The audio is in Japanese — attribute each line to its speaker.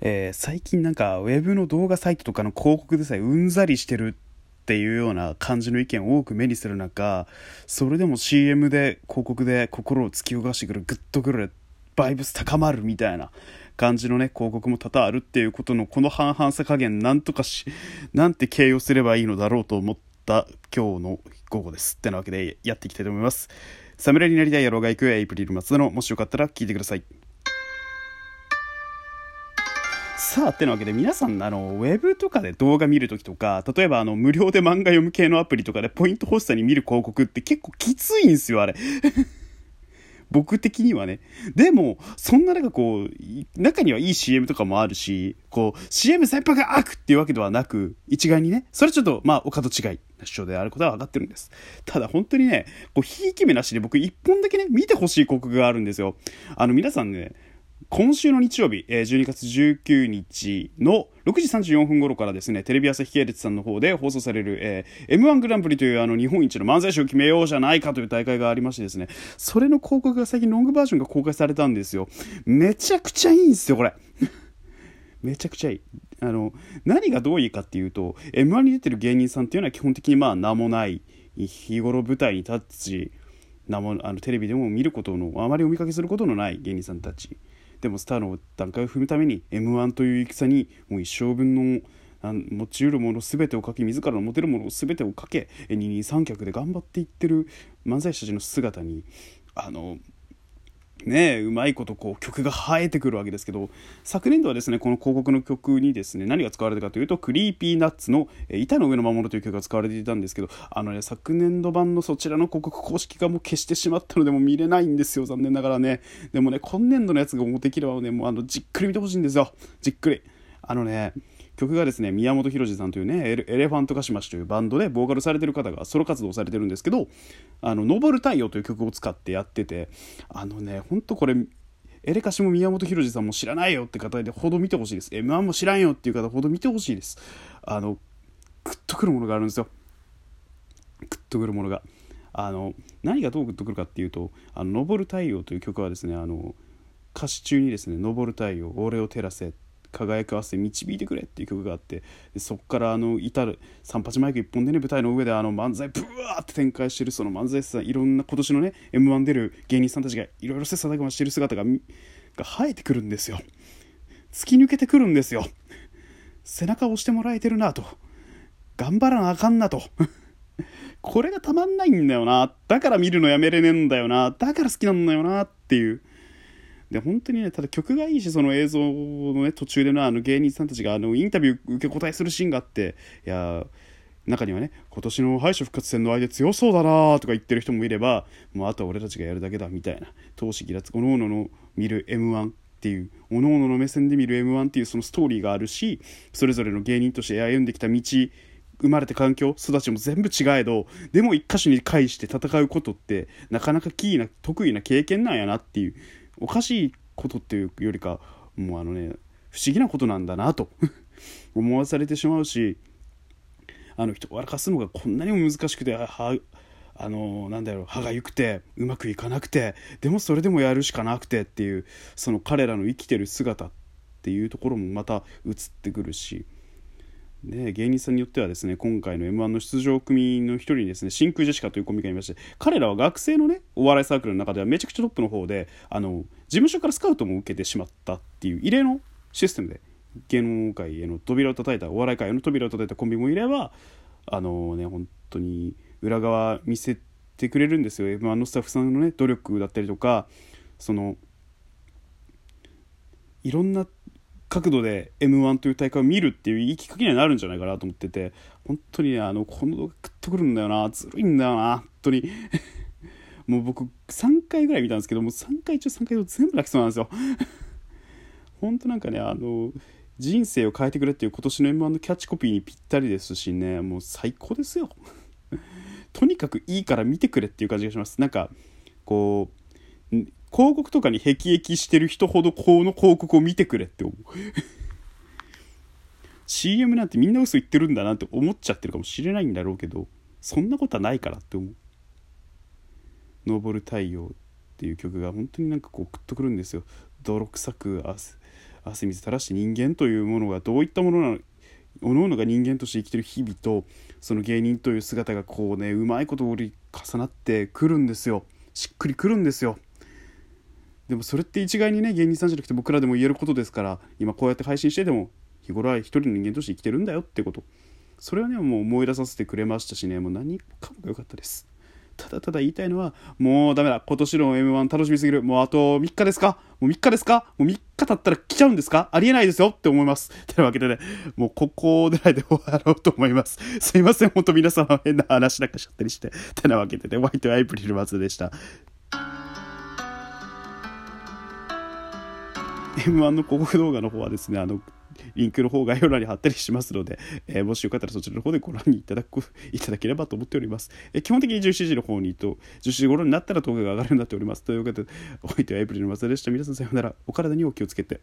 Speaker 1: えー、最近なんかウェブの動画サイトとかの広告でさえうんざりしてるっていうような感じの意見を多く目にする中それでも CM で広告で心を突き動かしてくるグッとくるバイブス高まるみたいな感じのね広告も多々あるっていうことのこの半々さ加減なんとかしなんて形容すればいいのだろうと思った今日の午後です。ってなわけでやっていきたいと思います。侍になりたい野郎が行くエイプリル松田のもしよかったら聞いてください。さあってなわけで皆さんあのウェブとかで動画見るときとか例えばあの無料で漫画読む系のアプリとかでポイント欲しさに見る広告って結構きついんですよあれ 僕的にはね。でも、そんな中こう、中にはいい CM とかもあるし、こう、CM 先輩が悪っていうわけではなく、一概にね、それちょっと、まあ、お門違いな主張であることは分かってるんです。ただ本当にね、こう、ひいき目なしで僕一本だけね、見てほしい広告があるんですよ。あの、皆さんね、今週の日曜日、12月19日の6時34分頃からですね、テレビ朝日系列さんの方で放送される、えー、M1 グランプリというあの日本一の漫才師を決めようじゃないかという大会がありましてですね、それの広告が最近ロングバージョンが公開されたんですよ。めちゃくちゃいいんですよ、これ。めちゃくちゃいい。あの、何がどういいかっていうと、M1 に出てる芸人さんっていうのは基本的にまあ名もない、日頃舞台に立つ名もあのテレビでも見ることの、あまりお見かけすることのない芸人さんたち。でもスターの段階を踏むために m 1という戦にもう一生分の持ちうるもの全てをかけ自らの持てるもの全てをかけ二人三脚で頑張っていってる漫才師たちの姿にあのねうまいことこう曲が映えてくるわけですけど昨年度はですねこの広告の曲にですね何が使われたかというとクリーピーナッツの「板の上の魔物」という曲が使われていたんですけどあのね昨年度版のそちらの広告公式がもう消してしまったのでも見れないんですよ残念ながらね。でもね今年度のやつがもうできればねもうあのじっくり見てほしいんですよ。じっくり。あのね曲がですね宮本浩次さんというねエレファントカシマシというバンドでボーカルされてる方がソロ活動されてるんですけど「あの登る太陽」という曲を使ってやっててあのねほんとこれエレカシも宮本浩次さんも知らないよって方でほど見てほしいです。M1 も知らんよっていう方ほど見てほしいです。あのグッとくるものがあるんですよ。グッとくるものが。あの何がどうグッとくるかっていうと「あの登る太陽」という曲はですねあの歌詞中にですね「登る太陽俺を照らせ」輝く汗導いてくれっていう曲があってそこからあの至る三八マイク一本でね舞台の上であの漫才ブワーって展開してるその漫才師さんいろんな今年のね m 1出る芸人さんたちがいろいろ切磋琢磨してる姿がが生えてくるんですよ。突き抜けてくるんですよ。背中を押してもらえてるなと。頑張らなあかんなと。これがたまんないんだよな。だから見るのやめれねえんだよな。だから好きなんだよなっていう。で本当にねただ曲がいいしその映像のね途中でのあの芸人さんたちがあのインタビュー受け答えするシーンがあっていや中にはね今年の敗者復活戦の相手強そうだなとか言ってる人もいればもうあとは俺たちがやるだけだみたいな闘志ギラつおのおのの見る m 1っていうおのおのの目線で見る m 1っていうそのストーリーがあるしそれぞれの芸人として歩んできた道生まれた環境育ちも全部違えどでも一箇所に返して戦うことってなかなかキーな得意な経験なんやなっていうおかしいことっていうよりかもうあのね不思議なことなんだなと 思わされてしまうしあの人を笑かすのがこんなにも難しくてはあのなんだろう歯がゆくてうまくいかなくてでもそれでもやるしかなくてっていうその彼らの生きてる姿っていうところもまた映ってくるしで芸人さんによってはですね今回の m 1の出場組の一人にですね真空ジェシカというコンビがいまして彼らは学生のねお笑いサークルの中ではめちゃくちゃトップの方であの事務所からスカウトも受けてしまったっていう異例のシステムで芸能界への扉を叩いたお笑い界への扉を叩いたコンビもいればあのね本当に裏側見せてくれるんですよ。m 1のスタッフさんのね努力だったりとかそのいろんな角度で m 1という大会を見るっていういいきっかけにはなるんじゃないかなと思ってて本当にねあのこの動画食ってくるんだよなずるいんだよな本当に。もう僕3回ぐらい見たんですけども3回中3回と全部泣きそうなんですよ。本当なんかねあの人生を変えてくれっていう今年の m 1のキャッチコピーにぴったりですしねもう最高ですよ。とにかくいいから見てくれっていう感じがします。なんかこう広告とかに辟易してる人ほどこの広告を見てくれって思う。CM なんてみんな嘘言ってるんだなって思っちゃってるかもしれないんだろうけどそんなことはないからって思う「昇る太陽」っていう曲が本当になんかこうグッとくるんですよ。泥臭く汗水垂らして人間というものがどういったものなのおのおのが人間として生きてる日々とその芸人という姿がこうねうまいこと折り重なってくるんですよ。しっくりくるんですよ。でもそれって一概にね芸人さんじゃなくて僕らでも言えることですから今こうやって配信してでも日頃は一人の人間として生きてるんだよってことそれはねもう思い出させてくれましたしねもう何かも良かったですただただ言いたいのは、もうダメだ。今年の M1 楽しみすぎる。もうあと3日ですか？もう3日ですか？もう3日経ったら来ちゃうんですか？ありえないですよって思います。てなわけでね、もうここでないで終わろうと思います。すいません、ほんと皆様変な話なんかしちゃったりして。てなわけでね、ホワイトアイプリル松でした。M1 の広告動画の方はですね、あの、リンクの方概要欄に貼ったりしますので、えー、もしよかったらそちらの方でご覧にいただく いただければと思っております。えー、基本的に17時の方にと、17時頃になったら動画が上がるようになっております。ということで、お相手はエイプリルの松田でした。皆さんさようなら。お体にお気をつけて。